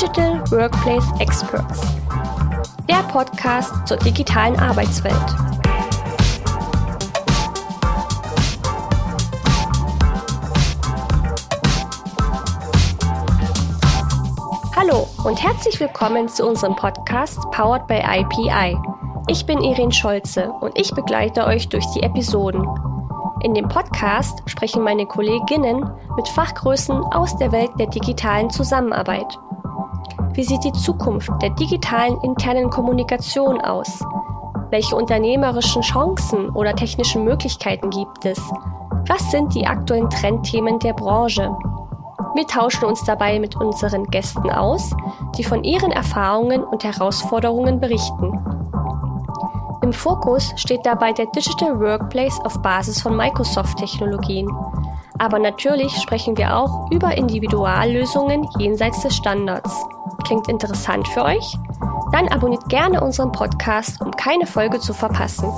Digital Workplace Experts, der Podcast zur digitalen Arbeitswelt. Hallo und herzlich willkommen zu unserem Podcast Powered by IPI. Ich bin Irin Scholze und ich begleite euch durch die Episoden. In dem Podcast sprechen meine Kolleginnen mit Fachgrößen aus der Welt der digitalen Zusammenarbeit. Wie sieht die Zukunft der digitalen internen Kommunikation aus? Welche unternehmerischen Chancen oder technischen Möglichkeiten gibt es? Was sind die aktuellen Trendthemen der Branche? Wir tauschen uns dabei mit unseren Gästen aus, die von ihren Erfahrungen und Herausforderungen berichten. Im Fokus steht dabei der Digital Workplace auf Basis von Microsoft-Technologien. Aber natürlich sprechen wir auch über Individuallösungen jenseits des Standards. Klingt interessant für euch? Dann abonniert gerne unseren Podcast, um keine Folge zu verpassen.